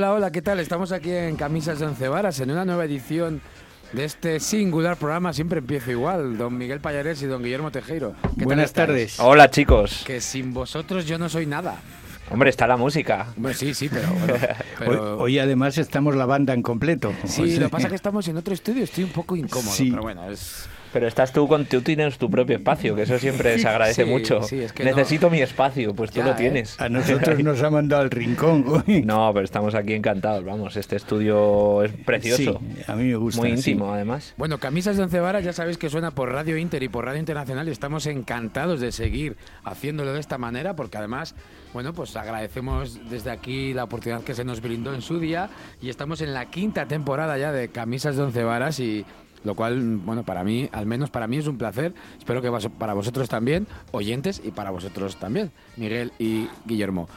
Hola, hola, ¿qué tal? Estamos aquí en Camisas de Once Varas en una nueva edición de este singular programa. Siempre empiezo igual, don Miguel Payares y don Guillermo Tejero. ¿Qué tal Buenas estáis? tardes. Hola chicos. Que sin vosotros yo no soy nada. Hombre, está la música. Bueno, sí, sí, pero bueno. pero- Hoy, hoy además estamos la banda en completo. Sí, O sea, lo que pasa es que estamos en otro estudio, estoy un poco incómodo, Sí. pero bueno, es... Pero estás tú con tú tienes tu propio espacio, que eso siempre se agradece Sí, mucho. sí, es que Necesito mi espacio, pues tú Ya, lo ¿eh? tienes. A nosotros nos ha mandado al rincón. hoy. No, pero estamos aquí encantados, vamos, este estudio es precioso. Sí, a mí me gusta. Muy sí. íntimo, además. Bueno, Camisas de Once Varas ya sabéis que suena por Radio Inter y por Radio Internacional y estamos encantados de seguir haciéndolo de esta manera porque además, bueno, pues agradecemos desde aquí la oportunidad que se nos brindó en su día y estamos en la quinta temporada ya de Camisas de Once Varas y lo cual, bueno, para mí, al menos para mí es un placer. Espero que para vosotros también, oyentes, y para vosotros también, Miguel y Guillermo.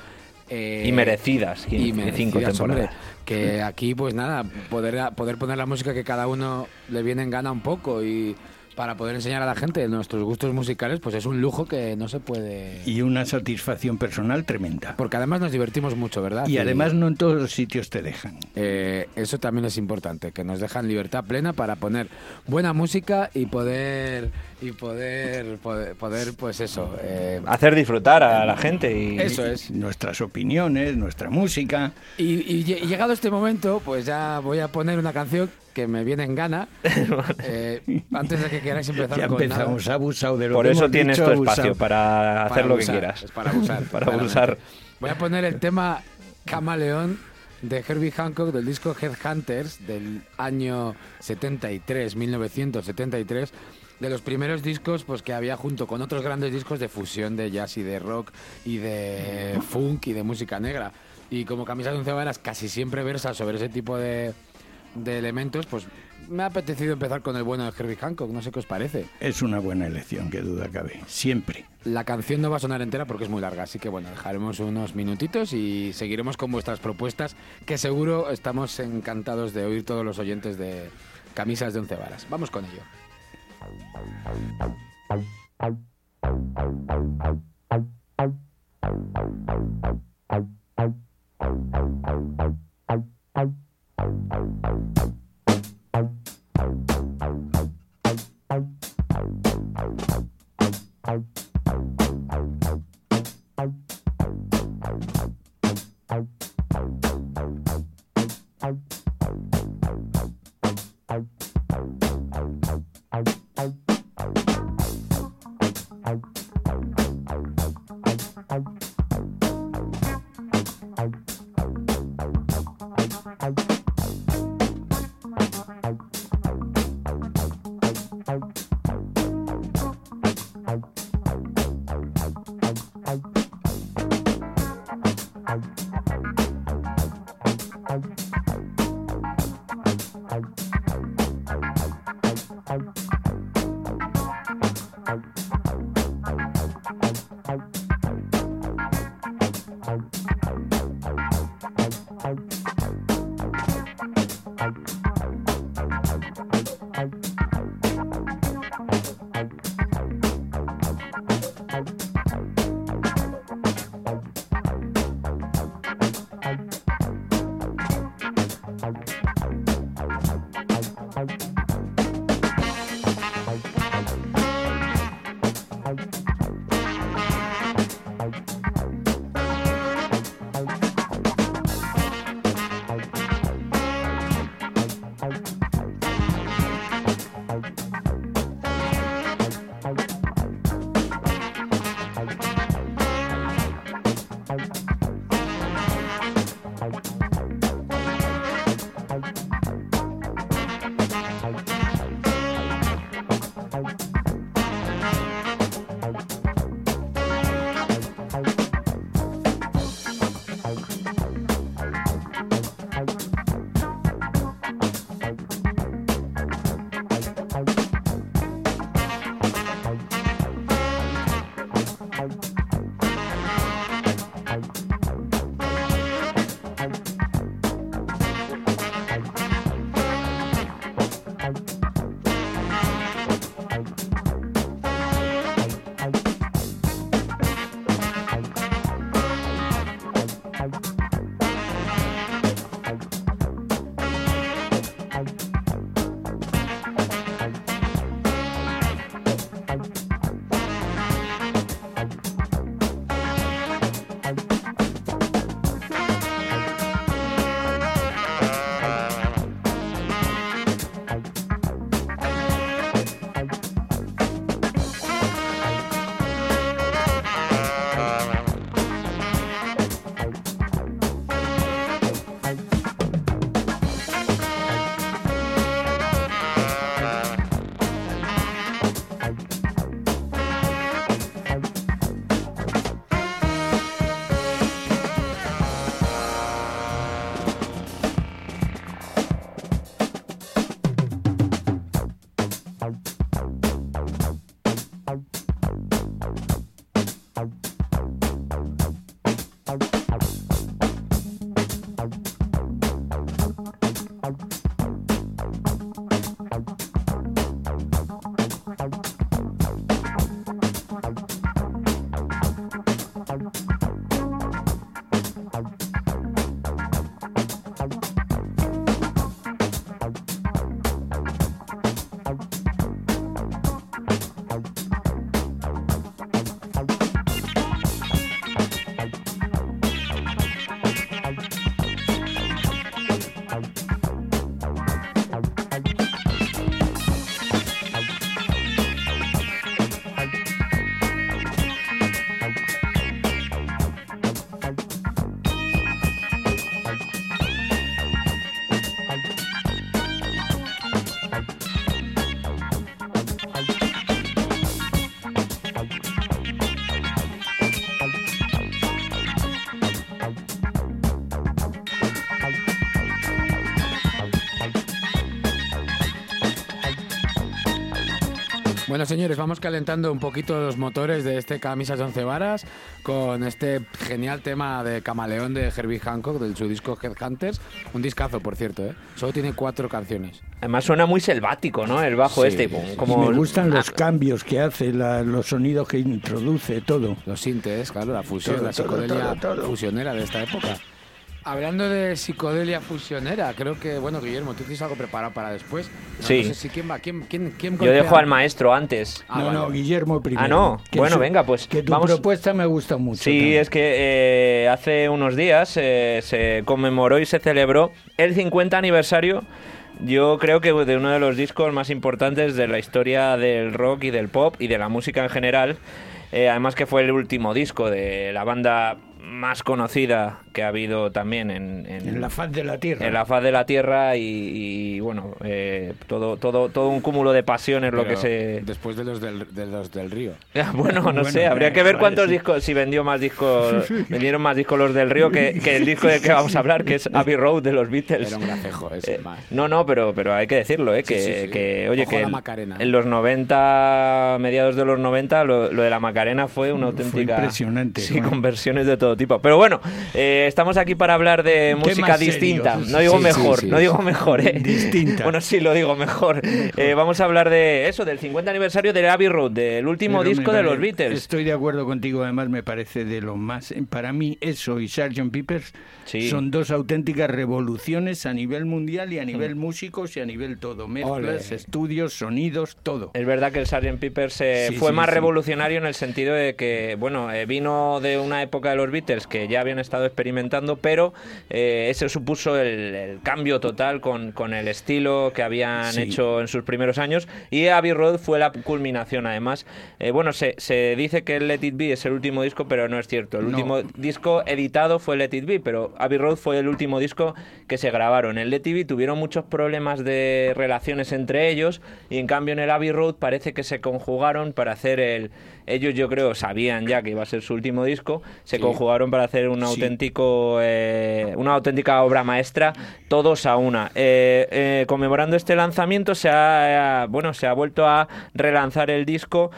Eh, Y merecidas, y 15, merecidas, cinco hombre, que aquí, pues nada, poder, poder poner la música que cada uno le viene en gana un poco y para poder enseñar a la gente nuestros gustos musicales, pues es un lujo que no se puede... Y una satisfacción personal tremenda. Porque además nos divertimos mucho, ¿verdad? Y además no en todos los sitios te dejan. Eh, eso también es importante, que nos dejan libertad plena para poner buena música y poder y poder poder, poder, pues eso. eh, Hacer disfrutar a la gente y eso es. Nuestras opiniones, nuestra música. Y, y lle- y llegado este momento, pues ya voy a poner una canción que me viene en gana. Eh, antes de que queráis empezar Ya con empezamos, nada. abusado de lo por que eso tienes tu espacio para hacer Para lo que quieras. es para abusar. para abusar. Voy a poner el tema Camaleón de Herbie Hancock del disco Headhunters del año 73, 1973. De los primeros discos pues que había junto con otros grandes discos de fusión de jazz y de rock y de funk y de música negra. Y como Camisa de Once Varas casi siempre versa sobre ese tipo de, de elementos, pues me ha apetecido empezar con el bueno de Herbie Hancock, no sé qué os parece. Es una buena elección, que duda cabe, siempre. La canción no va a sonar entera porque es muy larga, así que bueno, dejaremos unos minutitos y seguiremos con vuestras propuestas, que seguro estamos encantados de oír todos los oyentes de Camisas de Once Varas. Vamos con ello. Oh. Bueno, señores, vamos calentando un poquito los motores de este Camisas de Once Varas con este genial tema de Camaleón de Herbie Hancock, del su disco Headhunters. Un discazo, por cierto, ¿eh? Solo tiene cuatro canciones. Además suena muy selvático, ¿no? El bajo Sí, este. Como... Y me gustan los Ah, cambios que hace, la- los sonidos que introduce, todo. Los sintes, claro, la fusión, Todo, la todo, psicodelia todo, todo. fusionera de esta época. Hablando de psicodelia fusionera, creo que, bueno, Guillermo, tú tienes algo preparado para después. No, Sí. No sé si quién va, quién, quién, quién Yo dejo al maestro antes. Ah, no, vale. no, Guillermo primero. Ah, no. Bueno, su- venga, pues Que tu vamos- propuesta me gusta mucho. Sí, también. es que eh, hace unos días eh, se conmemoró y se celebró el 50 aniversario, yo creo que de uno de los discos más importantes de la historia del rock y del pop y de la música en general. Eh, además que fue el último disco de la banda más conocida que ha habido también en, en- En la faz de la tierra. en la faz de la tierra y, y, bueno, eh, todo, todo, todo un cúmulo de pasiones lo que Pero se... Después de los del, de los del río. Bueno, no Bueno, sé, habría que ver vale, cuántos sí. discos, si vendió más discos, vendieron más discos los del Río que, que el disco del que vamos a hablar, que es Abbey Road de los Beatles. Era un gracejo ese, Eh, más. no, no, pero, pero hay que decirlo, ¿eh? Que, Sí, sí, sí. que, oye, Ojo que en- los 90, mediados de los 90, lo, lo de la Macarena fue una Fue auténtica... impresionante, Sí, ¿no? con versiones de todo tipo. Pero bueno, eh, estamos aquí para hablar de música serio. distinta. No digo Sí, mejor, sí. no digo mejor, ¿eh? Distinta. Bueno, sí, lo digo mejor. Eh, vamos a hablar de eso, del 50 aniversario de Abbey Road, del último Pero disco de los Beatles. Estoy de acuerdo contigo, además me parece de lo más... Para mí eso y Sgt. Peppers son dos auténticas revoluciones a nivel mundial y a nivel músicos y a nivel todo. Mezclas, Ole. estudios, sonidos, todo. Es verdad que el Sgt. Peppers eh, fue más revolucionario en el sentido de que, bueno, vino de una época de los Beatles que ya habían estado experimentando, pero eh, ese supuso el, el cambio total con, con el estilo que habían Sí. hecho en sus primeros años. Y Abbey Road fue la culminación, además. Eh, bueno, se, se dice que Let It Be es el último disco, pero no es cierto. El No. último disco editado fue Let It Be, pero Abbey Road fue el último disco que se grabaron. En Let It Be tuvieron muchos problemas de relaciones entre ellos y en cambio en el Abbey Road parece que se conjugaron para hacer el... Ellos yo creo sabían ya que iba a ser su último disco, se Sí. conjugaron para hacer un Sí. auténtico, eh, una auténtica obra maestra, todos a una. Eh, eh, conmemorando este lanzamiento se ha, bueno, se ha vuelto a relanzar el disco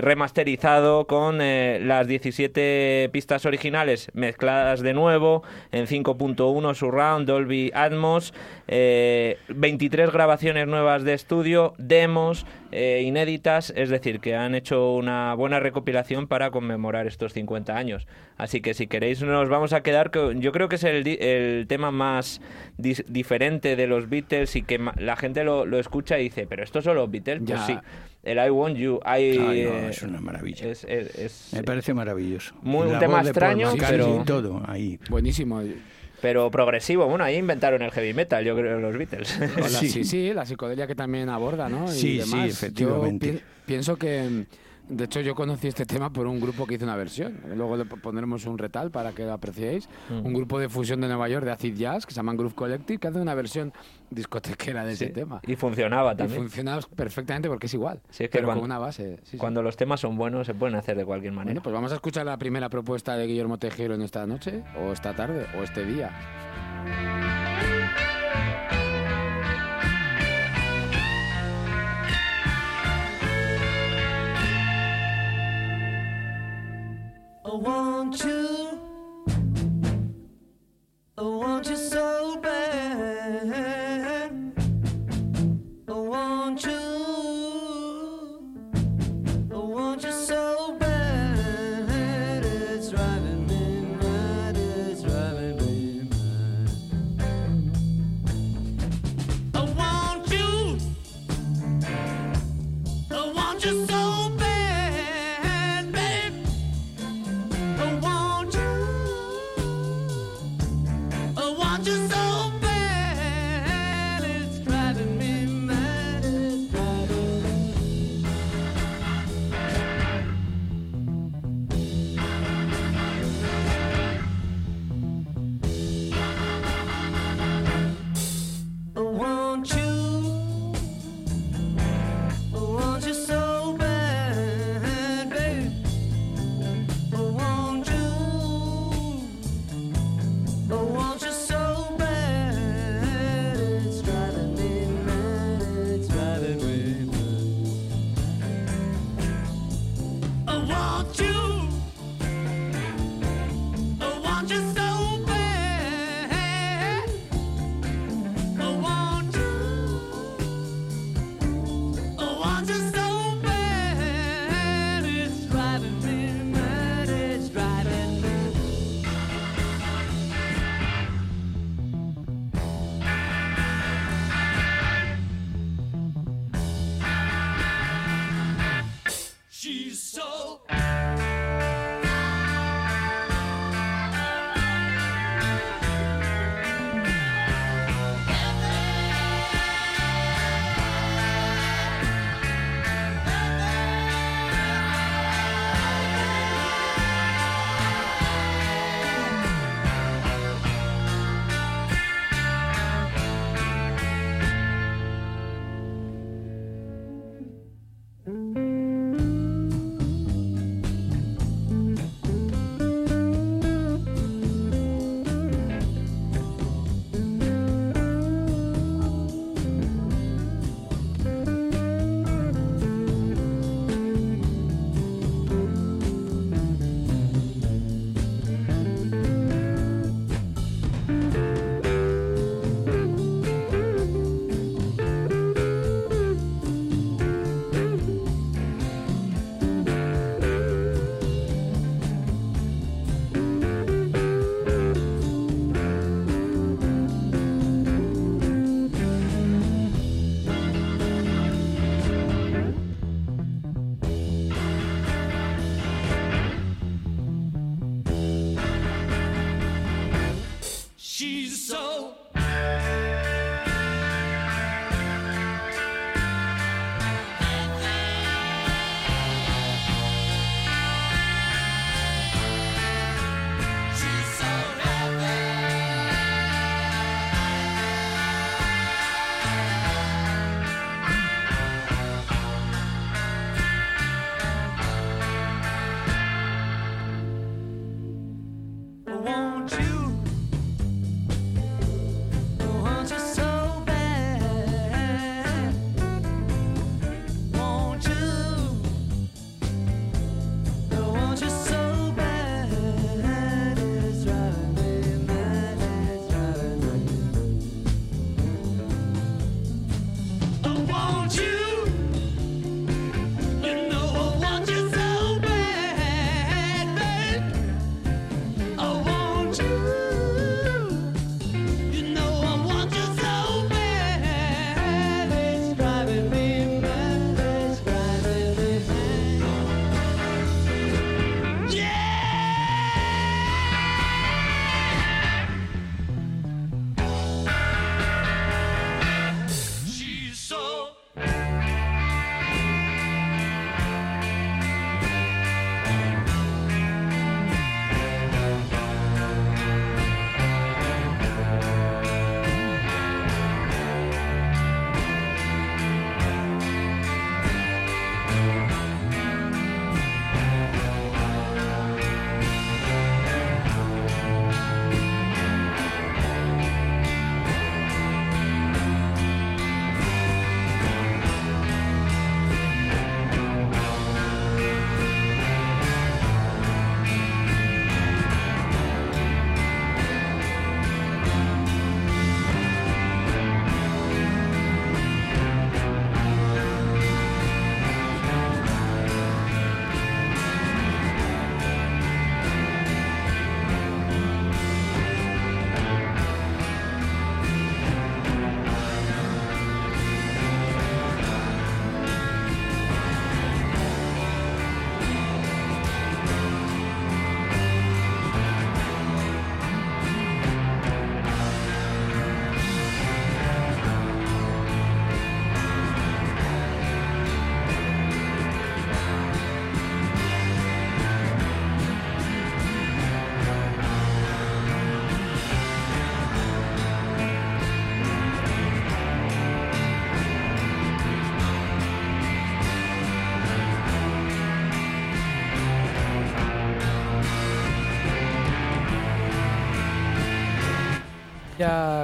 remasterizado con las 17 pistas originales mezcladas de nuevo en 5.1 Surround, Dolby Atmos, eh, 23 grabaciones nuevas de estudio, demos eh, inéditas, es decir, que han hecho una buena recopilación para conmemorar estos 50 años. Así que si queréis nos vamos a quedar con, yo creo que es el, di- el tema más dis- diferente de los Beatles y que ma- la gente lo, lo escucha y dice, pero estos son los Beatles, pues Ya. sí. El I Want You, I, Ay, no, eh, es una maravilla. es- es- es- Me parece maravilloso. Muy- un tema extraño, pero- todo ahí. Buenísimo. Pero progresivo. Bueno, ahí inventaron el heavy metal, yo creo, los Beatles. Hola, Sí. sí. sí, la psicodelia que también aborda, ¿no? Y Sí, sí, demás. efectivamente. Yo pi- pienso que, de hecho, yo conocí este tema por un grupo que hizo una versión. Luego le pondremos un retal para que lo apreciéis. Mm. Un grupo de fusión de Nueva York de acid jazz que se llaman Groove Collective, que hace una versión discotequera de ese tema. Y funcionaba Y también. funciona perfectamente porque es igual. Sí, es que pero cuando- con una base. sí. Cuando los temas son buenos, se pueden hacer de cualquier manera. Bueno, pues vamos a escuchar la primera propuesta de Guillermo Tejero en esta noche, o esta tarde, o este día. Oh, I want you. Oh, I want you so bad.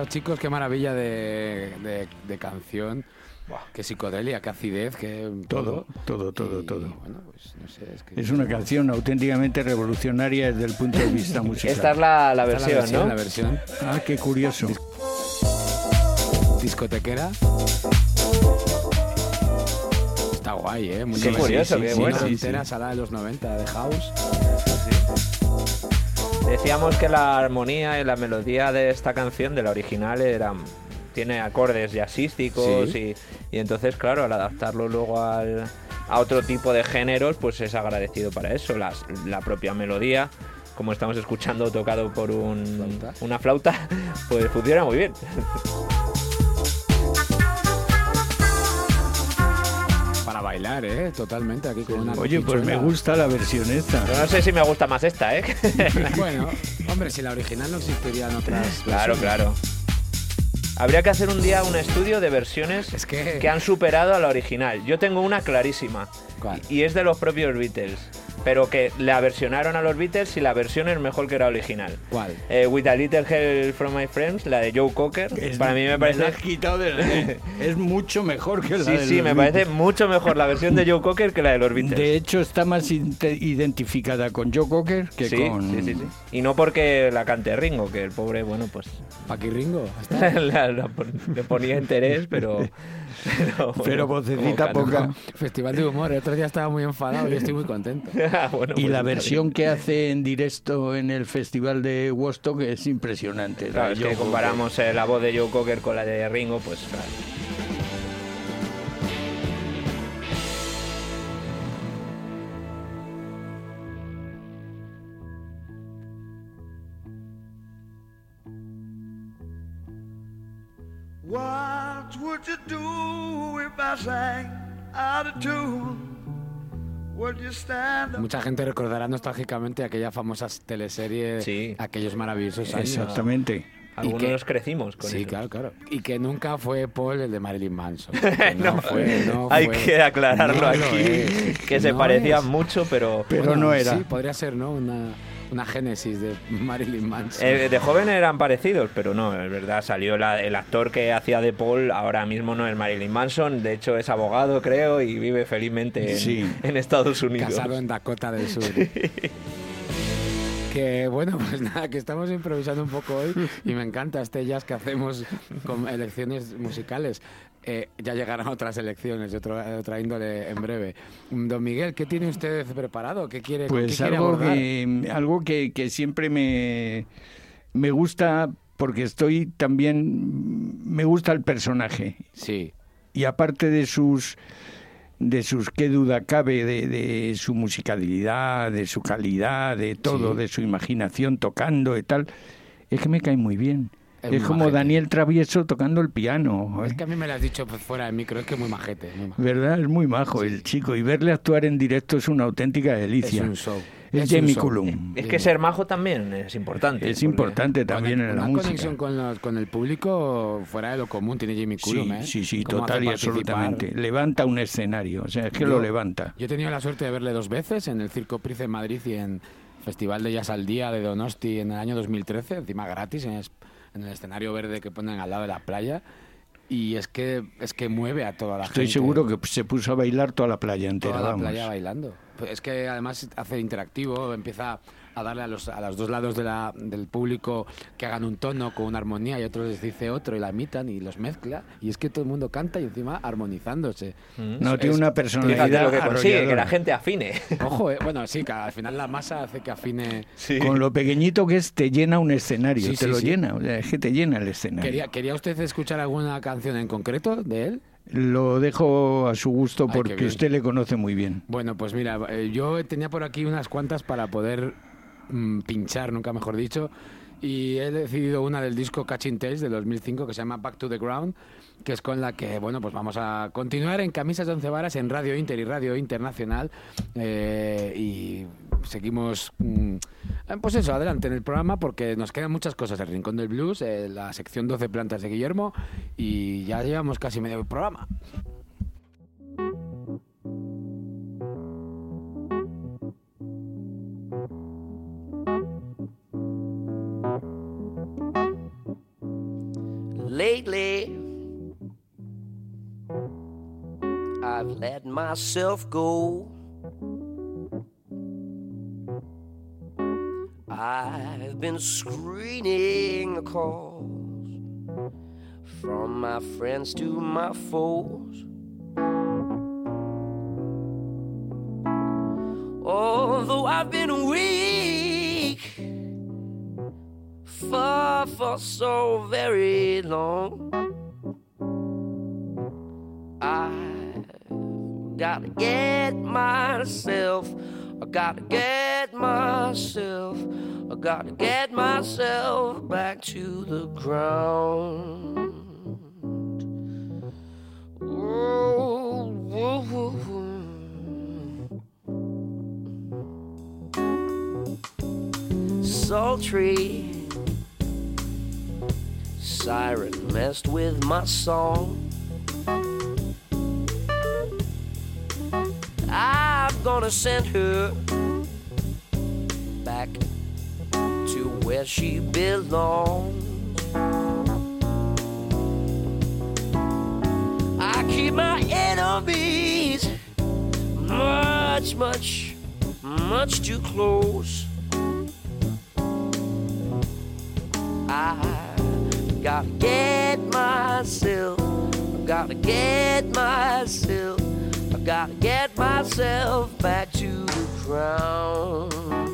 Chicos, qué maravilla de, de- de canción. Qué psicodelia, qué acidez, qué Todo, todo, todo, Y, todo. Bueno, pues no sé, es que... Es una canción auténticamente revolucionaria desde el punto de vista musical. Esta es la, la Esta es versión, ¿no? La versión Ah, qué curioso. discotequera. Está guay, ¿eh? Muy curioso, qué muy bueno. noventera, salada de los 90, de House. Decíamos que la armonía y la melodía de esta canción, de la original, eran tiene acordes jazzísticos Sí. y, y entonces, claro, al adaptarlo luego al, a otro tipo de géneros, pues es agradecido para eso. Las- la propia melodía, como estamos escuchando tocado por un, Flauta. una flauta, pues funciona muy bien. bailar, ¿eh? Totalmente, aquí con una Oye, pues me gusta la versión esta. Pero no sé si me gusta más esta, ¿eh? Bueno, hombre, si la original no existirían otras claro, versiones. claro. Habría que hacer un día un estudio de versiones Es que... que han superado a la original. Yo tengo una clarísima. ¿Cuál? Y es de los propios Beatles. Pero que la versionaron a los Beatles y la versión es mejor que la original. ¿Cuál? Eh, With a Little Help from My Friends, la de Joe Cocker. Es- para mí me la parece. has quitado de- es mucho mejor que la Sí, de sí, los me Beatles. parece mucho mejor la versión de Joe Cocker que la de los Beatles. De hecho, está más identificada con Joe Cocker que sí, con... sí, sí, sí. Y no porque la cante Ringo, que el pobre, bueno, pues Paqui Ringo. la- la le ponía interés, pero. Pero, vocecita poca. Festival de humor. El otro día estaba muy enfadado y estoy muy contento. Bueno, Y pues la versión bien. que hace en directo en el festival de Woodstock es impresionante. Claro, La es que comparamos eh, la voz de Joe Cocker con la de Ringo, pues claro. What would you do if I sang out of tune? Would you stand up? Mucha gente recordará nostálgicamente aquella famosa teleserie, Sí. aquellos maravillosos años. Exactamente. Algunos que- nos crecimos con Sí, eso. claro, claro. Y que nunca fue Paul el de Marilyn Manson. Que No, fue, no hay fue. que aclararlo No aquí, es. que se No parecían es. mucho, pero... Pero Bueno, no era. Sí, podría ser, ¿no? Una, una génesis de Marilyn Manson. Eh, de joven eran parecidos, pero no, es verdad, salió la- el actor que hacía de Paul, ahora mismo no es Marilyn Manson, de hecho es abogado, creo, y vive felizmente en, Sí. en Estados Unidos. Casado en Dakota del Sur. Que bueno, pues nada, que estamos improvisando un poco hoy y me encanta este jazz que hacemos con elecciones musicales. Eh, ya llegarán otras elecciones de, de otra índole en breve. Don Miguel, ¿qué tiene usted preparado? ¿Qué quiere, qué Pues quiere algo, que, algo que, que siempre me, me gusta porque estoy también... Me gusta el personaje. Sí, y aparte de sus de sus qué duda cabe de, de su musicalidad, de su calidad, de todo, Sí. de su imaginación tocando y tal, es que me cae muy bien. Es Es, como majete. Daniel Travieso tocando el piano. es ¿eh? que a mí me lo has dicho fuera de micro, es que muy majete. Muy majete. ¿Verdad? Es muy majo el chico y verle actuar en directo es una auténtica Es delicia. un show. Es Jamie. Cullum. Es que ser majo también es importante. Es importante también en la una música. conexión con, los- con el público fuera de lo común tiene Jimmy Cullum, Sí, ¿eh? sí, sí, total y absolutamente. Levanta un escenario, o sea, es que Yo- lo levanta. Yo he tenido la suerte de verle dos veces en el Circo Price en Madrid y en Festival de Jazz al Día de Donosti en el año 2013, encima gratis, en, es- en el escenario verde que ponen al lado de la playa. Y es que es que mueve a toda la Estoy gente. seguro que se puso a bailar toda la playa entera, toda la vamos. playa bailando. Pues Es que además hace interactivo, empieza a darle a los, a los dos lados de la- del público que hagan un tono con una armonía y otros les dice otro y la imitan y los mezcla. Y es que todo el mundo canta y encima armonizándose. Mm. No, Es- tiene una personalidad lo que consigue, que la gente afine. Ojo, eh, bueno, sí, que al final la masa hace que afine. Con lo pequeñito que es, te llena un escenario, Sí, te sí, lo sí. llena, o sea, es que te llena el escenario. ¿Quería, ¿Quería usted escuchar alguna canción en concreto de él? Lo dejo a su gusto Ay, porque bien. usted le conoce muy bien. Bueno, pues mira, eh, yo tenía por aquí unas cuantas para poder mm, pinchar, nunca mejor dicho, y he decidido una del disco Catching Tales de 2005 que se llama Back to the Ground, que es con la que, bueno, pues vamos a continuar en Camisas de Once Varas en Radio Inter y Radio Internacional eh, y seguimos, mm, pues eso, adelante en el programa porque nos quedan muchas cosas, el Rincón del Blues, eh, la sección 12 plantas de Guillermo y ya llevamos casi medio programa. Lately I've let myself go. I've been screening the calls from my friends to my foes. Although I've been weak for, for so very long, I've gotta get myself, I gotta get myself, I gotta get myself back to the ground. Ooh. sultry. Siren messed with my song. I'm gonna send her back to where she belongs. I keep my enemies much, much, much too close. I gotta get myself, I gotta get myself, I gotta get myself back to the ground.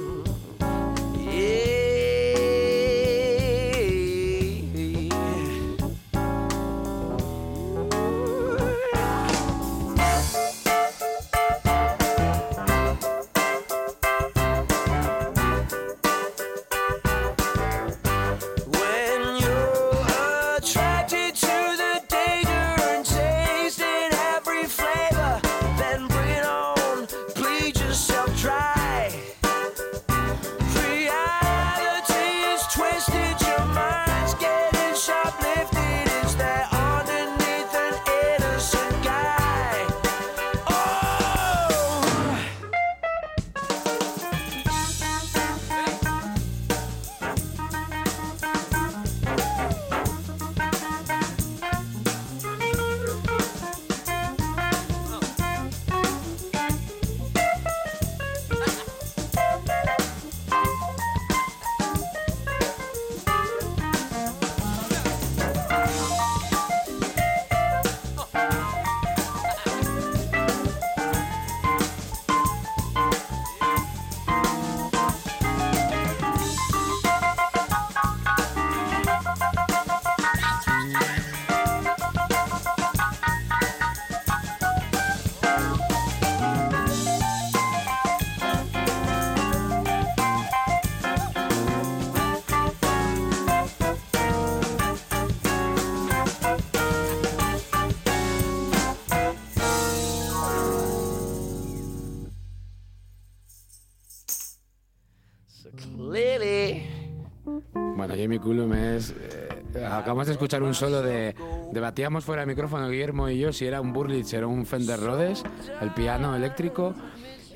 Acabamos de escuchar un solo de... Debatíamos fuera del micrófono, Guillermo y yo, si era un Burlitz, era un Fender Rhodes, el piano eléctrico.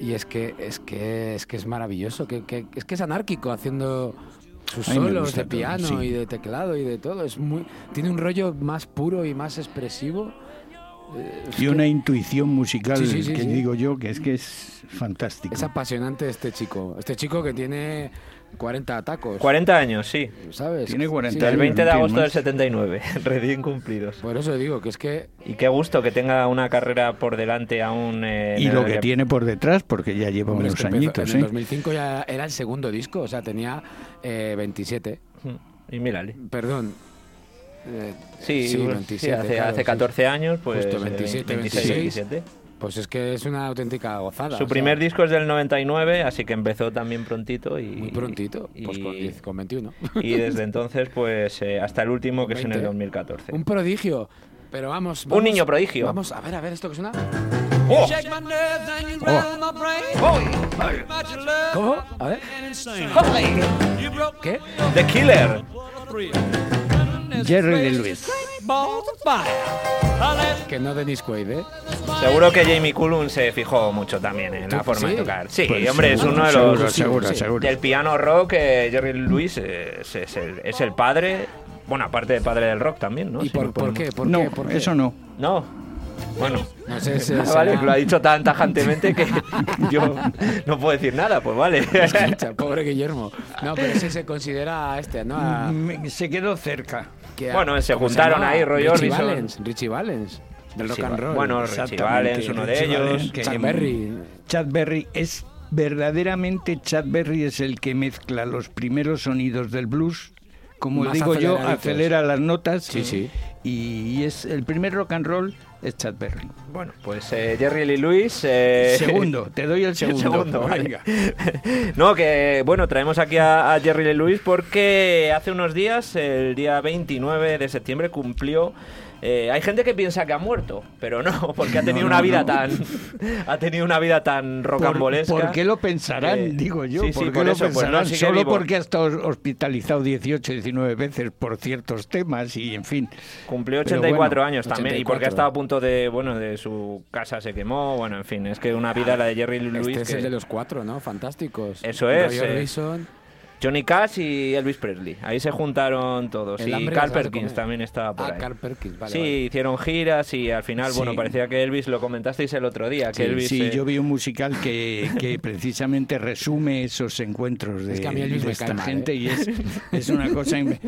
Y es que es que es que es maravilloso, que, que- es que es anárquico haciendo sus solos de todo, piano sí. y de teclado y de todo. Es muy tiene un rollo más puro y más expresivo. Eh, es Y que una intuición musical Sí, sí, sí, que digo yo que es que es fantástico. es apasionante este chico. Este chico que tiene 40 tacos. 40 años, sí. ¿Sabes? Tiene 40 Sí, El años. 20 de agosto del más. 79, recién cumplidos. Por eso digo que es que Y qué gusto que tenga una carrera por delante aún. eh, Y lo el que tiene por detrás, porque ya lleva Hombre, es unos que empezó- añitos, en el ¿eh? 2005 ya era el segundo disco, o sea, tenía eh, 27. Y mírale. Perdón. Eh, Sí, sí, pues, 27, sí, hace, claro, hace sí. 14 años, pues. Justo, eh, 27, 26, 26. 27. Pues es que es una auténtica gozada. Su primer sea, disco es del 99, así que empezó también prontito. Y, Muy prontito, Y, pues con, 10, con 21. y desde entonces, pues eh, hasta el último, que es en el 20. 2014. Un prodigio. Pero vamos, vamos- niño prodigio. Vamos a ver, a ver, esto que suena. ¡Oh! Love ¿Cómo? A ver. ¿Qué? The Killer. Jerry Lee Lewis. Que no Dennis Quaid, ¿eh? Seguro que Jamie Cullum se fijó mucho también en ¿Tú- la forma sí? de tocar. Sí, Pues hombre, es seguro, uno de seguro, los. seguro, sí. seguro. Del piano rock, eh, Jerry Lewis es, es el, es el padre Bueno, aparte de padre del rock también, ¿no? ¿Y Si por, por qué? ¿Por no, qué? ¿Por qué? eso no. No. Bueno, No sé, si Ah, vale, lo ha dicho tan tajantemente que yo no puedo decir nada, pues vale. Escucha, Pobre Guillermo. No, pero ese se considera este, ¿no? A- Me- Se quedó cerca. que- Bueno, se ¿cómo juntaron llama? ahí, Roy Richie Orbison. Valens, Richie Valens, del rock Sí, and roll. bueno, Richie Valens, uno de Richie ellos. Valens, que- Chuck Berry. Chad Berry es verdaderamente Chad Berry es el que mezcla los primeros sonidos del blues, como digo yo, acelera las notas. Sí, sí. Y es el primer rock and roll es Chad Berry. Bueno, pues eh, Jerry Lee Lewis. eh, Segundo, te doy el segundo. Segundo, vale. Venga. no, que bueno, traemos aquí a, a Jerry Lee Lewis porque hace unos días, el día 29 de septiembre, cumplió. Eh, hay gente que piensa que ha muerto, pero no, porque ha tenido No, una vida no. tan ha tenido una vida tan ¿Por, rocambolesca. por qué lo pensarán? Eh, digo yo. sí, sí, ¿Por qué por lo eso, pues no pensarán? sigue Solo vivo. porque ha estado hospitalizado 18, 19 veces por ciertos temas y, en fin. Cumplió Pero 84 bueno, años también y porque 84. ha estado a punto de, bueno, de su casa se quemó, bueno, en fin, es que una vida la de Jerry Lewis Este es que- el de los cuatro, ¿no? Fantásticos. Eso es, eh. Johnny Cash y Elvis Presley. Ahí se juntaron todos. El y Carl Perkins también estaba por Ah, ahí. Carl Perkins, vale. sí, vale. hicieron giras y al final, bueno, parecía que Elvis, lo comentasteis el otro día, que Sí, Elvis... sí, eh, yo vi un musical que, que precisamente resume esos encuentros de, Es que a mí Elvis de me esta gente ¿eh? y es, es una cosa... inme-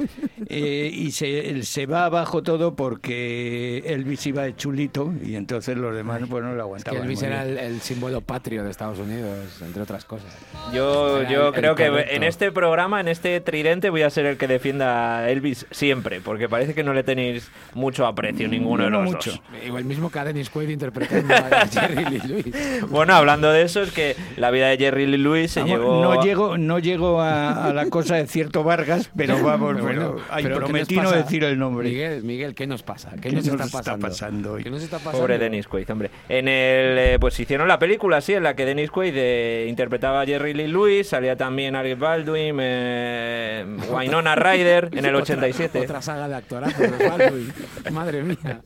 eh, y se, se va abajo todo porque Elvis iba de chulito y entonces los demás pues no lo Es que aguantaban. Elvis era el, el símbolo patrio de Estados Unidos, entre otras cosas. Yo, Era yo el- creo el que en este programa, en este tridente, voy a ser el que defienda a Elvis siempre, porque parece que no le tenéis mucho aprecio ninguno de los mucho. dos. Igual mismo que a Dennis Quaid interpretando a Jerry Lee Lewis. Bueno, hablando de eso, es que la vida de Jerry Lee Lewis se Vamos, llevó... No llego, no llego a, a la cosa de cierto Vargas, pero vamos, Pero bueno, ay, pero ¿qué prometí no decir el nombre. Miguel, Miguel, ¿qué nos pasa? ¿Qué, ¿Qué nos, nos está está pasando? pasando hoy? ¿Qué nos está pasando? Pobre Dennis Quaid, hombre. En el, eh, pues hicieron la película, sí, en la que Dennis Quaid eh, interpretaba a Jerry Lee Lewis, salía también Alec Baldwin, eh, Winona Ryder en el Otra- 87. Otra, saga de. Madre mía.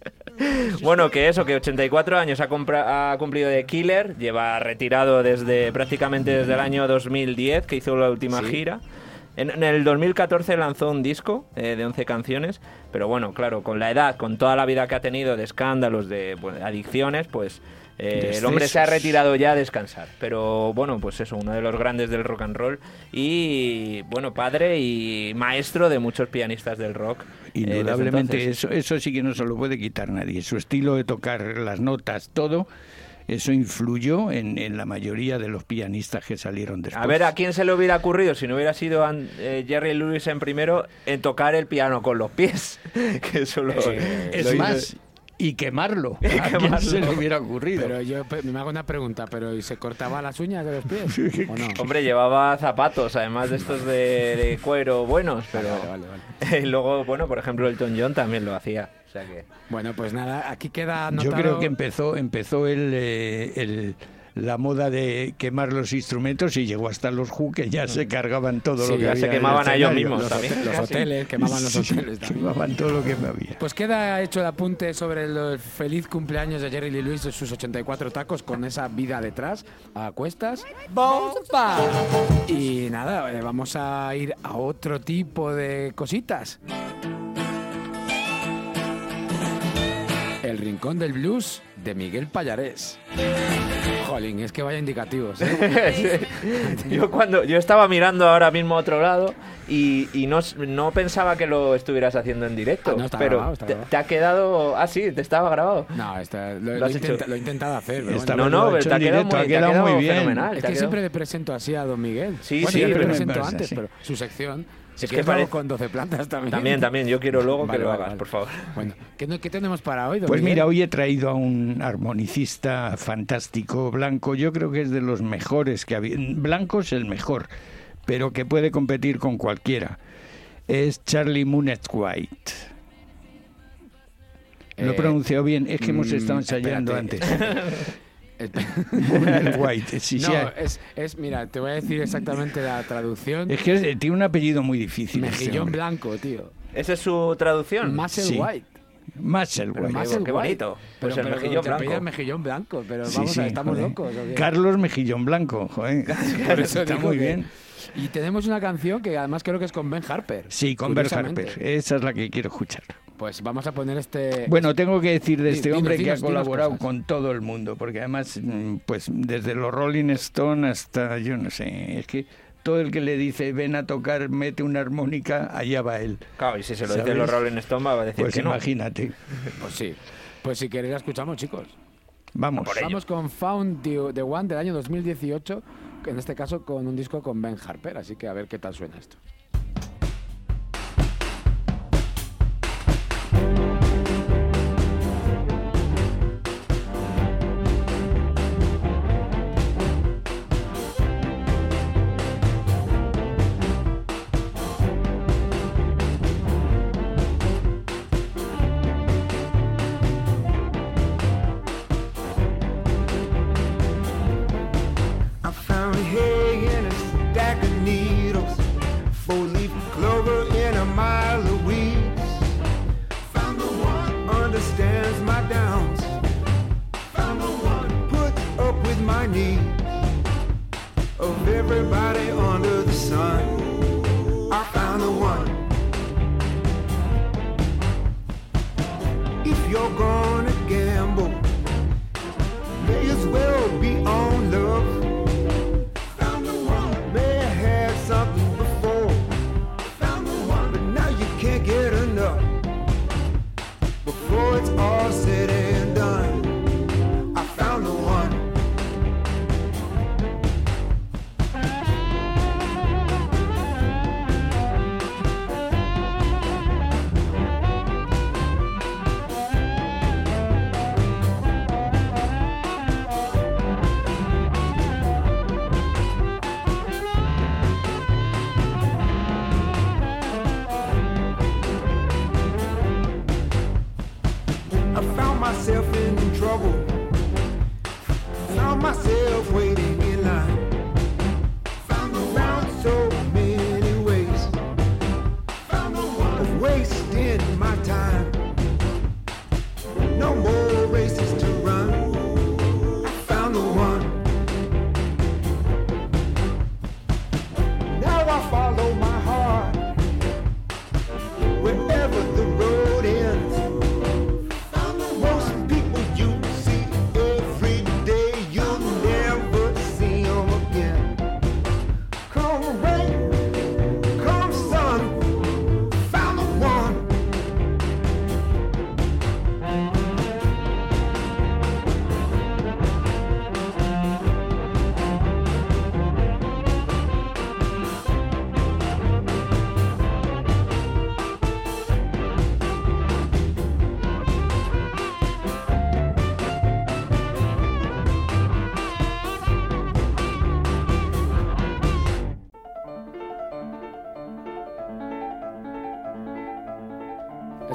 Bueno, que eso, que 84 años ha, compra- ha cumplido de Killer, lleva retirado desde prácticamente desde el año 2010, que hizo la última Sí. gira. En, en el 2014 lanzó un disco eh, de 11 canciones, pero bueno, claro, con la edad, con toda la vida que ha tenido de escándalos, de pues, adicciones, pues eh, el hombre se ha retirado ya a descansar. Pero bueno, pues eso, uno de los grandes del rock and roll y bueno, padre y maestro de muchos pianistas del rock. eh, Indudablemente, entonces. eso, eso sí que no se lo puede quitar nadie. Su estilo de tocar las notas, todo, eso influyó en, en la mayoría de los pianistas que salieron después. A ver, ¿a quién se le hubiera ocurrido si no hubiera sido An- eh, Jerry Lewis en primero en tocar el piano con los pies? que eso lo, Eh, es lo hizo- más, y quemarlo. ¿A quién quemarlo. se le hubiera ocurrido? Pero yo pe- me hago una pregunta, pero ¿y se cortaba las uñas de los pies? ¿O no? Hombre, llevaba zapatos, además de estos de, de cuero buenos, pero Vale, vale, y luego, bueno, por ejemplo, Elton John también lo hacía. O sea que... Bueno, pues nada, aquí queda Yo creo que empezó, empezó el, eh, el- la moda de quemar los instrumentos y llegó hasta los Who que ya se cargaban todo Sí, lo que ya había se quemaban a ellos mismos los, también. los hoteles, quemaban los Sí, hoteles también. Quemaban todo lo que había. Pues queda hecho el apunte sobre el feliz cumpleaños de Jerry Lee Lewis de sus 84 tacos con esa vida detrás, a cuestas. ¡Bomba! Y nada, eh, vamos a ir a otro tipo de cositas. El Rincón del Blues de Miguel Pallarés. Jolín, es que vaya indicativos, ¿eh? yo cuando yo estaba mirando ahora mismo a otro lado y, y no, no pensaba que lo estuvieras haciendo en directo, Ah, no, está pero grabado, está te, grabado. te ha quedado... Ah, sí, te estaba grabado. No, esta- lo, Lo has intenta- lo he intentado hacer, pero Esta bueno. No, no, pero te ha quedado directo, muy, ha te ha quedado muy bien. fenomenal. Es que quedado- siempre le presento así a don Miguel. Sí, bueno, sí, ya le presento antes, sí. pero su sección. Si Es que parece- con 12 plantas también. También, también, yo quiero luego Vale, que lo hagas, vale. por favor. Bueno, ¿qué, tenemos para hoy, don Pues Miguel? mira, hoy he traído a un armonicista fantástico, blanco. Yo creo que es de los mejores que había. Blanco es el mejor, pero que puede competir con cualquiera. Es Charlie Munez White. Lo he Eh, pronunciado bien, es que hemos mm, estado ensayando espérate. antes. White, sí, sí. no, es, es, mira, te voy a decir exactamente la traducción. Es que es- tiene un apellido muy difícil. este Mejillón hombre. blanco, tío. ¿Esa es su traducción? Muscle Sí. White. Muscle Pero White. Muscle qué White. bonito. Pues Pero, el pero mejillón te blanco. mejillón blanco, pero Sí, vamos a sí, ver, estamos joder. locos. Carlos Mejillón Blanco, joder. Por eso Está muy bien. Y tenemos una canción que además creo que es con Ben Harper. Sí, con curiosamente. Harper. Esa es la que quiero escuchar. Pues vamos a poner este... Bueno, tengo que decir de este dinos, hombre que ha colaborado con todo el mundo, porque además, mm, pues desde los Rolling Stone hasta, yo no sé, es que todo el que le dice ven a tocar, mete una armónica, allá va él. Claro, y si se lo ¿Sabes? dicen los Rolling Stone va a decir Pues que no. imagínate. Pues sí. Pues si queréis la escuchamos, chicos. Vamos. Vamos con Found the, the One del año 2018, que en este caso con un disco con Ben Harper, así que a ver qué tal suena esto.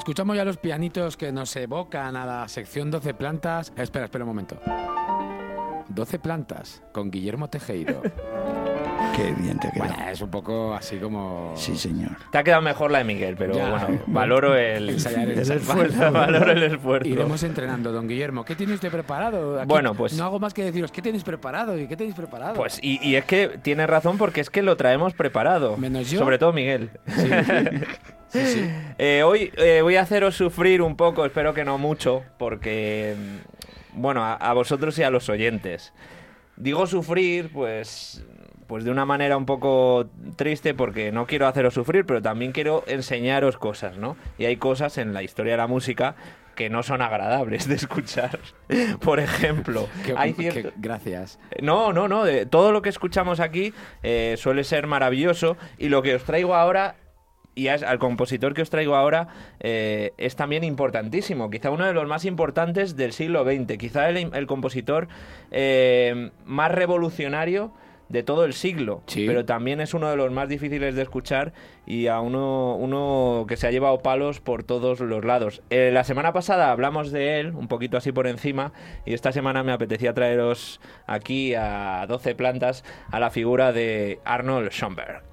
Escuchamos ya los pianitos que nos evocan a la sección 12 plantas. Espera, espera un momento. 12 plantas con Guillermo Tejeiro. Qué bien te queda. Bueno, es un poco así como... Sí, señor. Te ha quedado mejor la de Miguel, pero Ya. bueno, valoro el, Ensayar, El ensayar. esfuerzo. valoro el esfuerzo. Iremos entrenando, don Guillermo. ¿Qué tiene usted preparado? Aquí Bueno, pues- No hago más que deciros, ¿qué tenéis preparado? ¿Y qué tenéis preparado? Pues, y, y es que tienes razón porque es que lo traemos preparado. Menos yo. Sobre todo Miguel. Sí, sí. Eh, hoy eh, voy a haceros sufrir un poco, espero que no mucho, porque, mm, bueno, a, a vosotros y a los oyentes. Digo sufrir, pues, pues de una manera un poco triste, porque no quiero haceros sufrir, pero también quiero enseñaros cosas, ¿no? Y hay cosas en la historia de la música que no son agradables de escuchar. Por ejemplo, hay gracias. No, no, no. de- todo lo que escuchamos aquí eh, suele ser maravilloso. Y lo que os traigo ahora, y es- al compositor que os traigo ahora, eh, es también importantísimo. Quizá uno de los más importantes del siglo XX. Quizá el, el compositor eh, más revolucionario de todo el siglo, Sí. pero también es uno de los más difíciles de escuchar y a uno, uno que se ha llevado palos por todos los lados. Eh, la semana pasada hablamos de él, un poquito así por encima, y esta semana me apetecía traeros aquí a 12 plantas a la figura de Arnold Schoenberg.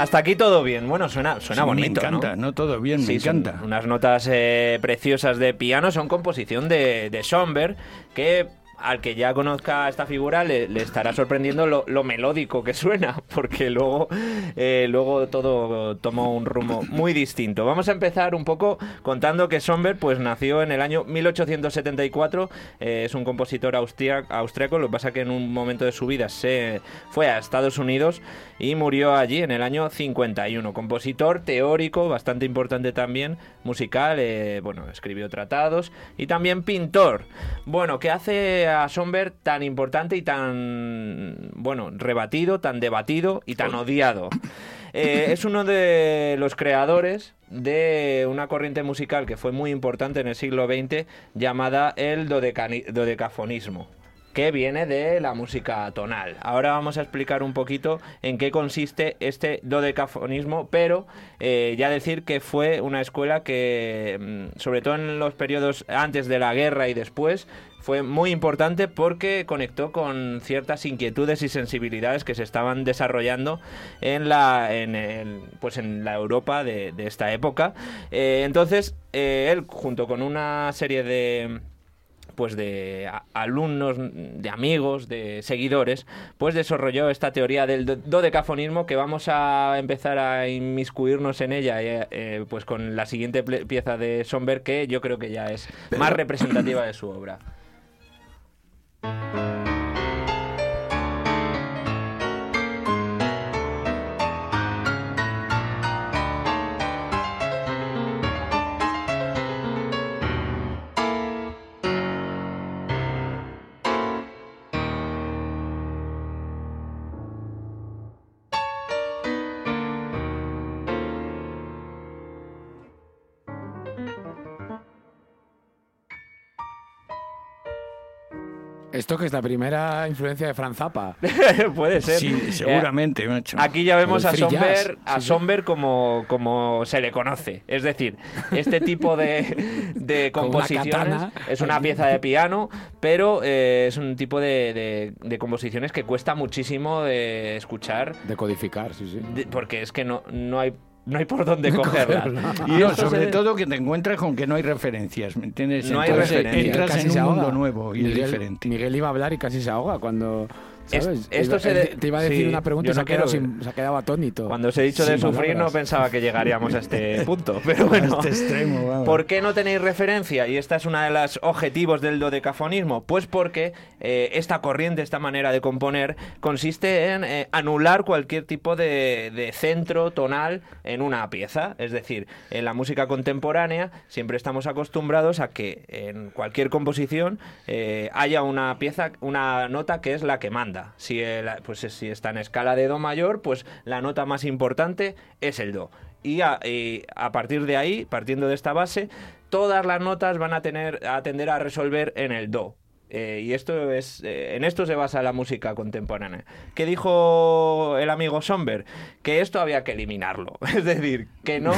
Hasta aquí todo bien. Bueno, suena, suena Sí, bonito, Me encanta, ¿no? ¿no? Todo bien, Sí, me encanta. unas notas eh, preciosas de piano, son composición de, de Schoenberg, que al que ya conozca esta figura le, estará sorprendiendo lo, melódico que suena, porque luego, eh, luego todo tomó un rumbo muy distinto. Vamos a empezar un poco contando que Schoenberg pues, nació en el año 1874, eh, es un compositor austria- austriaco, lo que pasa que en un momento de su vida se fue a Estados Unidos y murió allí en el año 51. Compositor teórico, bastante importante también, musical, eh, bueno, escribió tratados y también pintor. Bueno, ¿qué hace a Schoenberg tan importante y tan, bueno, rebatido, tan debatido y tan odiado? Eh, es uno de los creadores de una corriente musical que fue muy importante en el siglo XX llamada el dodecafonismo que viene de la música tonal. Ahora vamos a explicar un poquito en qué consiste este dodecafonismo, pero eh, ya decir que fue una escuela que, mm, sobre todo en los periodos antes de la guerra y después, fue muy importante porque conectó con ciertas inquietudes y sensibilidades que se estaban desarrollando en la, en el- pues en la Europa de, de esta época. Eh, entonces, eh, él, junto con una serie de pues de alumnos, de amigos, de seguidores, pues desarrolló esta teoría del do- dodecafonismo que vamos a empezar a inmiscuirnos en ella eh, eh, pues con la siguiente pieza de Somber que yo creo que ya es más representativa de su obra. Esto que es la primera influencia de Franz Zappa. Puede ser. Sí, Eh, seguramente, macho. Aquí ya vemos a Somber, a sí, sí. Somber como, como se le conoce. Es decir, este tipo de, de una composiciones es una pieza de piano, pero eh, es un tipo de, de- de composiciones que cuesta muchísimo de escuchar, De codificar, sí, sí. de- porque es que no, no hay no hay por dónde cogerlas. Y no, sobre se- todo que te encuentras con que no hay referencias, ¿me entiendes? No hay referencias. entras Casi en un mundo nuevo y es Miguel, diferente. Miguel iba a hablar y casi se ahoga cuando. Esto Iba- se él de- te- iba a decir sí, una pregunta y se, no ha quedado quiero- sin- se ha quedado atónito. Cuando os he dicho de sufrir no pensaba que llegaríamos a este punto, pero bueno. A este extremo. ¿Por qué no tenéis referencia? Y esta es una de los objetivos del dodecafonismo. Pues porque eh, esta corriente, esta manera de componer, consiste en eh, anular cualquier tipo de, de centro tonal en una pieza. Es decir, en la música contemporánea siempre estamos acostumbrados a que en cualquier composición eh, haya una pieza, una nota que es la que manda. Si, el- pues, si está en escala de do mayor, pues la nota más importante es el do. Y a, y a partir de ahí, partiendo de esta base, todas las notas van a tener a tender a resolver en el do. Eh, y esto es eh, en esto se basa la música contemporánea. ¿Qué dijo el amigo Somber? Que esto había que eliminarlo. Es decir, que no,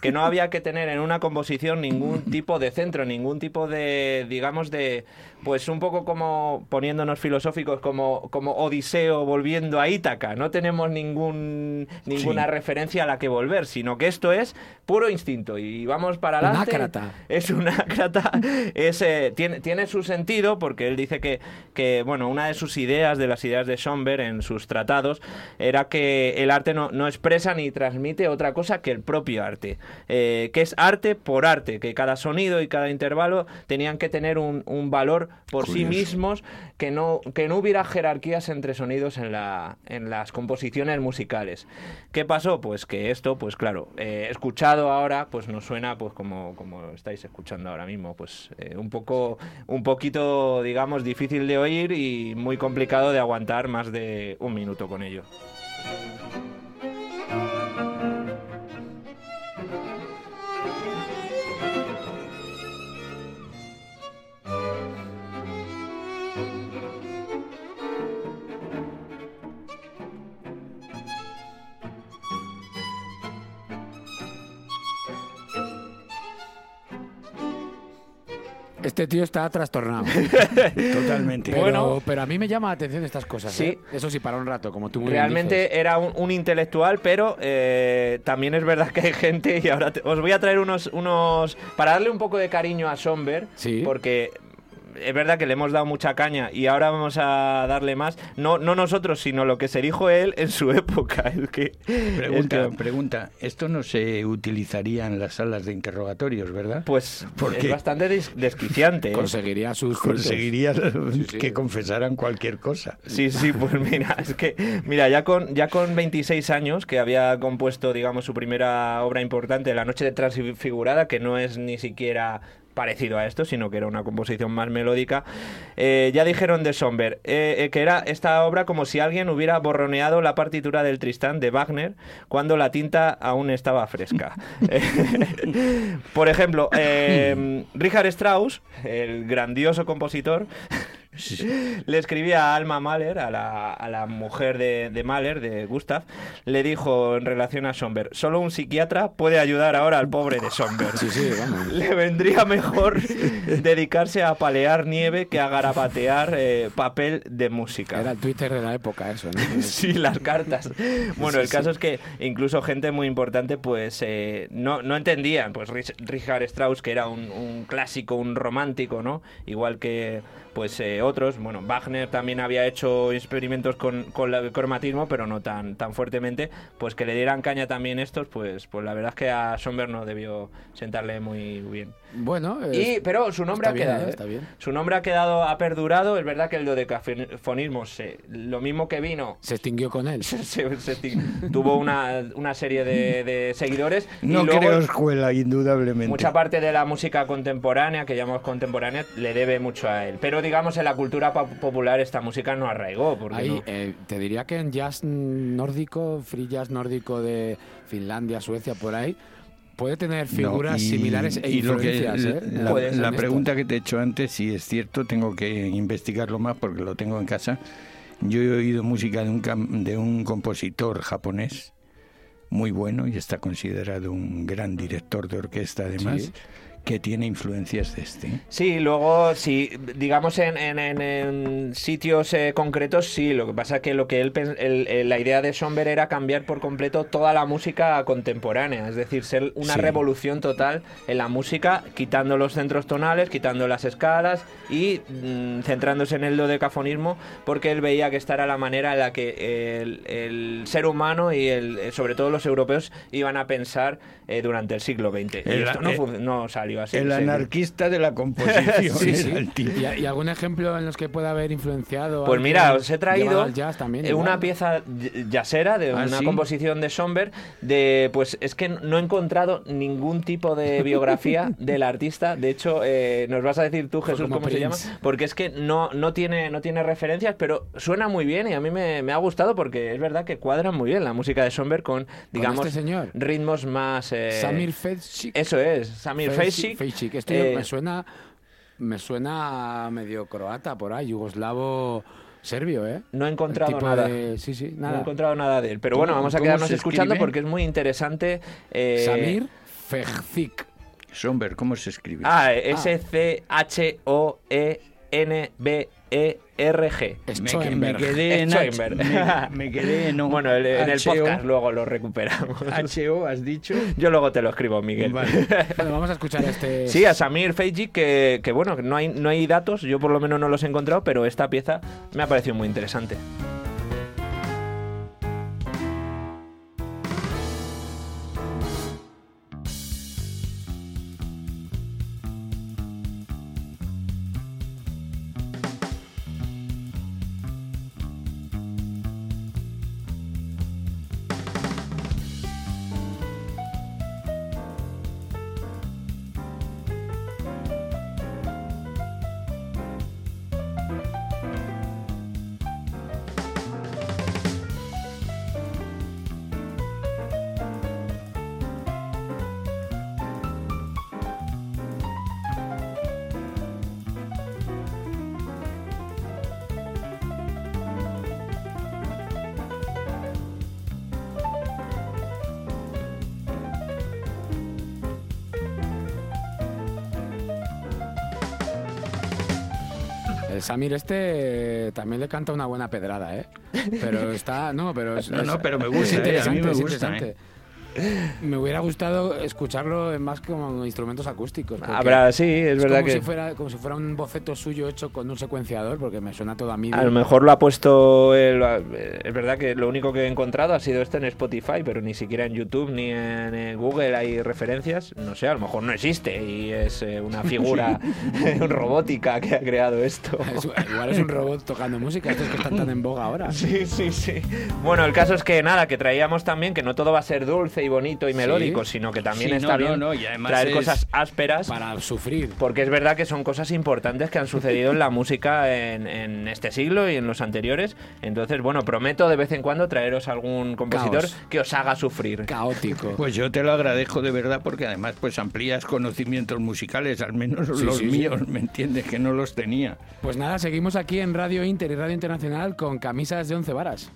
que no había que tener en una composición ningún tipo de centro, ningún tipo de, digamos, de, pues un poco como poniéndonos filosóficos, como, como Odiseo volviendo a Ítaca. No tenemos ningún, ninguna Sí. referencia a la que volver, sino que esto es puro instinto y vamos para Un adelante. ácrata. Es un ácrata, es, eh, tiene, tiene su sentido porque él dice que, que, bueno, una de sus ideas, de las ideas de Schomberg en sus tratados, era que el arte no, no expresa ni transmite otra cosa que el propio arte. Eh, que es arte por arte, que cada sonido y cada intervalo tenían que tener un, un valor por sí mismos, que no, que no hubiera jerarquías entre sonidos en, la, en las composiciones musicales. ¿Qué pasó? Pues que esto, pues claro, eh, escuchado ahora, pues nos suena pues como, como estáis escuchando ahora mismo, pues eh, un poco, un poquito, digamos, difícil de oír y muy complicado de aguantar más de un minuto con ello. Este tío está trastornado. Totalmente. Pero, Bueno. pero a mí me llama la atención estas cosas. Sí. ¿eh? Eso sí, para un rato, como tú muy bien dices. Realmente era un, un intelectual, pero eh, también es verdad que hay gente, y ahora te- os voy a traer unos, unos... Para darle un poco de cariño a Somber, Sí. porque es verdad que le hemos dado mucha caña y ahora vamos a darle más, no, no nosotros, sino lo que se dijo él en su época. Es que, Pregunta, que, pregunta. Esto no se utilizaría en las salas de interrogatorios, ¿verdad? pues ¿Por es bastante des- desquiciante. ¿eh? Conseguiría sus. Conseguiría sí. que confesaran cualquier cosa. Sí, sí, pues mira, es que, mira, ya con, ya con 26 años, que había compuesto, digamos, su primera obra importante, La Noche de Transfigurada, que no es ni siquiera parecido a esto, sino que era una composición más melódica, eh, ya dijeron de Somber eh, eh, que era esta obra como si alguien hubiera borroneado la partitura del Tristán de Wagner cuando la tinta aún estaba fresca. Por ejemplo, Richard Strauss, el grandioso compositor, le escribía a Alma Mahler, a la, a la mujer de, de Mahler, de Gustav, le dijo en relación a Somber, solo un psiquiatra puede ayudar ahora al pobre de Somber. Sí, sí, vamos. Le vendría mejor dedicarse a palear nieve que a garabatear eh, papel de música. Era el Twitter de la época, eso, ¿no? Sí, las cartas. Bueno, el caso es que incluso gente muy importante pues eh, no, no entendían, pues Rich- Richard Strauss, que era un, un clásico, un romántico, ¿no? Igual que pues eh, otros, bueno, Wagner también había hecho experimentos con, con el cromatismo, pero no tan, tan fuertemente, pues que le dieran caña también estos, pues, pues la verdad es que a Somber no debió sentarle muy bien. Bueno, Y, es- pero su nombre está ha bien, quedado. ¿eh? ¿eh? Está bien. Su nombre ha quedado, ha perdurado. Es verdad que el dodecafonismo, se, lo mismo que vino, se extinguió con él. se- se ti- tuvo una, una serie de, de seguidores. No y luego creo escuela, indudablemente. mucha parte de la música contemporánea, que llamamos contemporánea, le debe mucho a él. Pero digamos, en la cultura po- popular esta música no arraigó. Porque Ahí, no- eh, te diría que en jazz nórdico, free jazz nórdico de Finlandia, Suecia, por ahí, puede tener No, figuras y- similares e y lo que-. ¿eh? la, la pregunta que te he hecho antes, si es cierto, tengo que investigarlo más porque lo tengo en casa. Yo he oído música de un, de un compositor japonés muy bueno y está considerado un gran director de orquesta además, Sí. Que tiene influencias de este. Sí, luego, sí, digamos en, en- en- en sitios eh, concretos, sí. Lo que pasa es que lo que él, el- el- la idea de Somber era cambiar por completo toda la música contemporánea, es decir, ser una Sí. revolución total en la música, quitando los centros tonales, quitando las escalas y mm, centrándose en el dodecafonismo, porque él veía que esta era la manera en la que el, el ser humano y el, eh, sobre todo los europeos iban a pensar eh, durante el siglo XX. y esto no, eh, fun- el anarquista de la composición Sí, era sí. el tipo. ¿Y, y algún ejemplo en los que pueda haber influenciado? Pues a mira, os he traído también, eh, igual? una pieza y- jazzera de ¿Ah, una sí? composición de Somber de pues es que no he encontrado ningún tipo de biografía del artista. De hecho, eh, nos vas a decir tú, Jesús, como cómo se llama, porque es que no, no tiene no tiene referencias, pero suena muy bien y a mí me, me ha gustado porque es verdad que cuadra muy bien la música de Somber con digamos este señor? ritmos más eh, Samir Fetchik. Eso es, Samir Fejcik. Fejcik. Esto Eh, me suena me suena medio croata por ahí, yugoslavo serbio, ¿eh? No he encontrado nada. de- Sí, sí, No he encontrado nada de él. Pero ¿Cómo- bueno, vamos a quedarnos escuchando porque es muy interesante. eh, Samir Fejcik. Somber, ¿cómo se escribe? Ah, Me, que- me quedé en H- me, me quedé en. Bueno, el- en el podcast luego lo recuperamos. H-O, has dicho. Yo luego te lo escribo, Miguel. Vale. Bueno, vamos a escuchar este... Sí, a Samir Fejcik, que, que bueno, no hay, no hay datos, yo por lo menos no los he encontrado, pero esta pieza me ha parecido muy interesante. Samir este eh, también le canta una buena pedrada, ¿eh? Pero está... No, pero es, No, pero me es gusta, ¿eh? A mí interesante, es interesante. Me hubiera gustado escucharlo más como instrumentos acústicos. Habrá, sí, es, verdad como que... Si fuera, como si fuera un boceto suyo hecho con un secuenciador, porque me suena todo a mí. A lo mejor lo ha puesto. él, eh, es verdad que lo único que he encontrado ha sido este en Spotify, pero ni siquiera en YouTube ni en, Google hay referencias. No sé, a lo mejor no existe y es eh, una figura robótica que ha creado esto. Es- igual es un robot tocando música, estos que están tan en boga ahora. Sí, sí, sí. Bueno, el caso es que nada, que traíamos también que no todo va a ser dulce y bonito y melódico, sino que también Sí, está no, no, bien no, y además traer es- cosas ásperas. Para sufrir. Porque es verdad que son cosas importantes que han sucedido en la música en, en este siglo y en los anteriores. Entonces, bueno, prometo de vez en cuando traeros algún compositor Caos. que os haga sufrir. Caótico. Pues yo te lo agradezco de verdad porque además pues amplías conocimientos musicales, al menos Sí, los sí, sí. míos, ¿me entiendes? Que no los tenía. Pues nada, seguimos aquí en Radio Inter y Radio Internacional con camisas de 11 varas.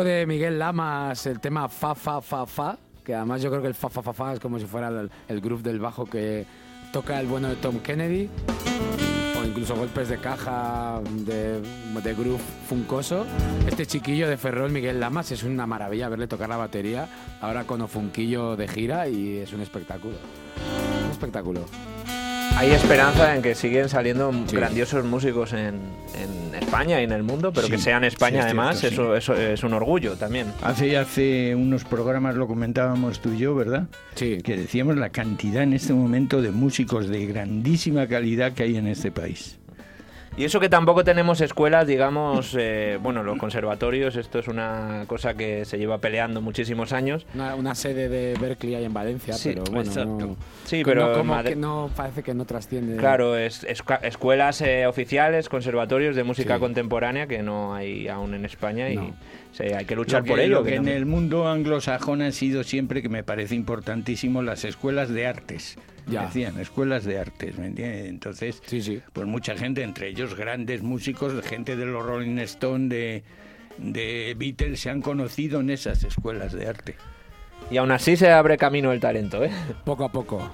Disco de Miguel Lamas, el tema Fa, Fa, Fa, Fa, que además yo creo que el Fa, Fa, Fa, Fa es como si fuera el, el groove del bajo que toca el bueno de Tom Kennedy, o incluso golpes de caja de, de groove funcoso. Este chiquillo de Ferrol, Miguel Lamas, es una maravilla verle tocar la batería, ahora con Ofunquillo de gira y es un espectáculo. Un espectáculo. Hay esperanza en que siguen saliendo Sí. grandiosos músicos en, en España y en el mundo, pero Sí, que sean España sí, es además, cierto, eso, eso es un orgullo también. Hace, hace unos programas lo comentábamos tú y yo, ¿verdad? Sí. Que decíamos la cantidad en este momento de músicos de grandísima calidad que hay en este país. Y eso que tampoco tenemos escuelas, digamos, eh, bueno, los conservatorios, esto es una cosa que se lleva peleando muchísimos años. Una, una sede de Berkeley hay en Valencia, Sí, pero bueno, exacto. no, Sí, no- pero en como que no parece que no trasciende. Claro, es, esca- escuelas eh, oficiales, conservatorios de música Sí. contemporánea que no hay aún en España y No. se- hay que luchar que, por ello. lo que que en no- el mundo anglosajón han sido siempre, que me parece importantísimo, las escuelas de artes. Ya. Decían, escuelas de artes, ¿me entiendes? Entonces, Sí, sí. pues mucha gente, entre ellos grandes músicos, gente de los Rolling Stone, de, de Beatles, se han conocido en esas escuelas de arte. Y aún así se abre camino el talento, ¿eh? Poco a poco.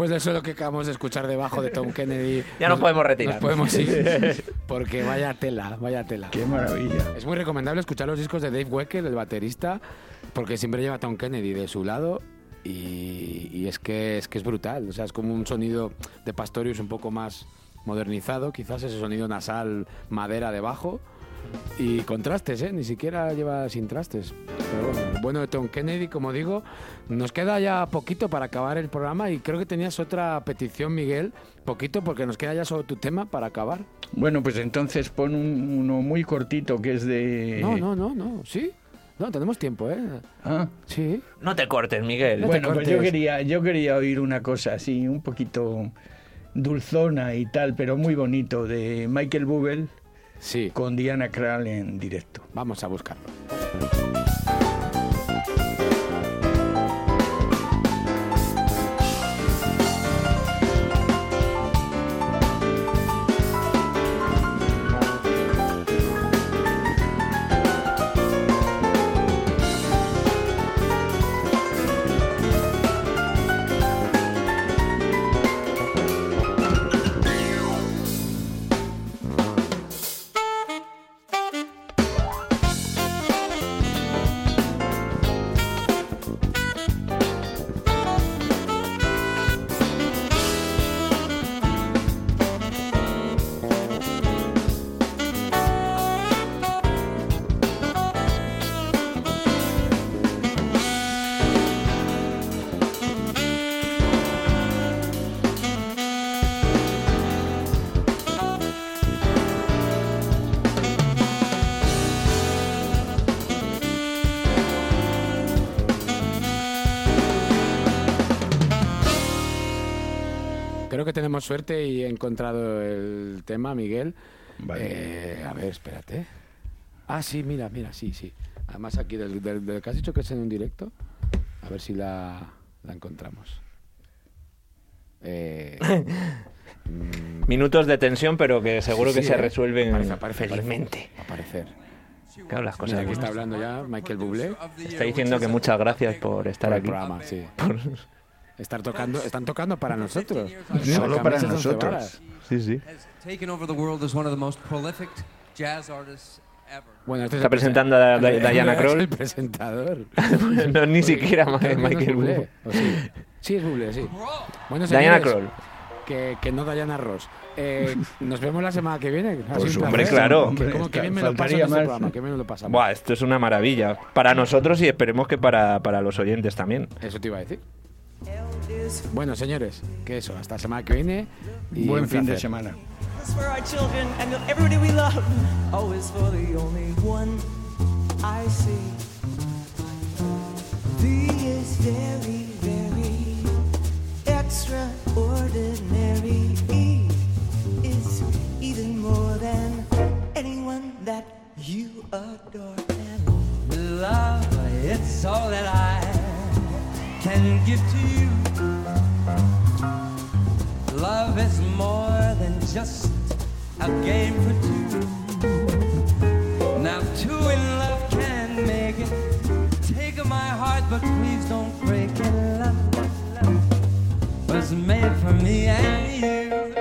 Después de eso lo que acabamos de escuchar debajo de Tom Kennedy. Ya nos podemos retirar. Nos podemos ir. Porque vaya tela, vaya tela. ¡Qué maravilla! Es muy recomendable escuchar los discos de Dave Wecker, el baterista, porque siempre lleva a Tom Kennedy de su lado y, y es, que, es que es brutal. O sea, es como un sonido de Pastorius un poco más modernizado, quizás ese sonido nasal, madera debajo. Y contrastes, ¿eh? Ni siquiera lleva sin trastes. Pero bueno, bueno de Tom Kennedy, como digo, nos queda ya poquito para acabar el programa y creo que tenías otra petición, Miguel. Poquito, porque nos queda ya solo tu tema para acabar. Bueno, pues entonces pon un- uno muy cortito que es de... No, no, no, no. ¿Sí? No, tenemos tiempo, ¿eh? Ah, Sí. No te cortes, Miguel. No bueno, pues yo quería, yo quería oír una cosa así, un poquito dulzona y tal, pero muy bonito, de Michael Bublé Sí. con Diana Krall en directo. Vamos a buscarlo. Que tenemos suerte y he encontrado el tema, Miguel. Vale. Eh, a ver, espérate. Ah, sí, mira, mira, sí, sí. Además aquí del, del- del que has dicho que es en un directo, a ver si la, la encontramos. Eh, mm, Minutos de tensión, pero que seguro sí, que sí, se eh. resuelven Aparece, aparece, felizmente. aparecer. Claro, las Mira, cosas aquí está hablando ya Michael Bublé. Está diciendo que muchas gracias por estar por el aquí. programa, sí. Estar tocando, están tocando para nosotros. Solo para nosotros. Sí, sí. has taken over the world as one of the most prolific jazz artists ever. Bueno, este es Está presentando a Diana es Kroll. el presentador. no, ni siquiera no Michael Bublé, Bublé. ¿o sí? Sí, es Bublé, sí. Bueno, Diana señores, Kroll. Que, que no Diana Ross. Eh, nos vemos la semana que viene. Supuesto, Hombre, placer. claro. Que hombre, como que bien me lo paso en faltaría este más. programa, que bien me lo pasamos. Buah, esto es una maravilla. Para nosotros y esperemos que para, para los oyentes también. Eso te iba a decir. Bueno, señores, que eso, hasta la semana que viene. Y Buen un fin de semana. It's for our children and everybody we love. Oh, Always for the only one I see. V is very, very extraordinary. E is even more than anyone that you adore. And love, it's all that I can give to you. Love is more than just a game for two. Now, two in love can make it. Take my heart, but please don't break it. Love, love was made for me and you.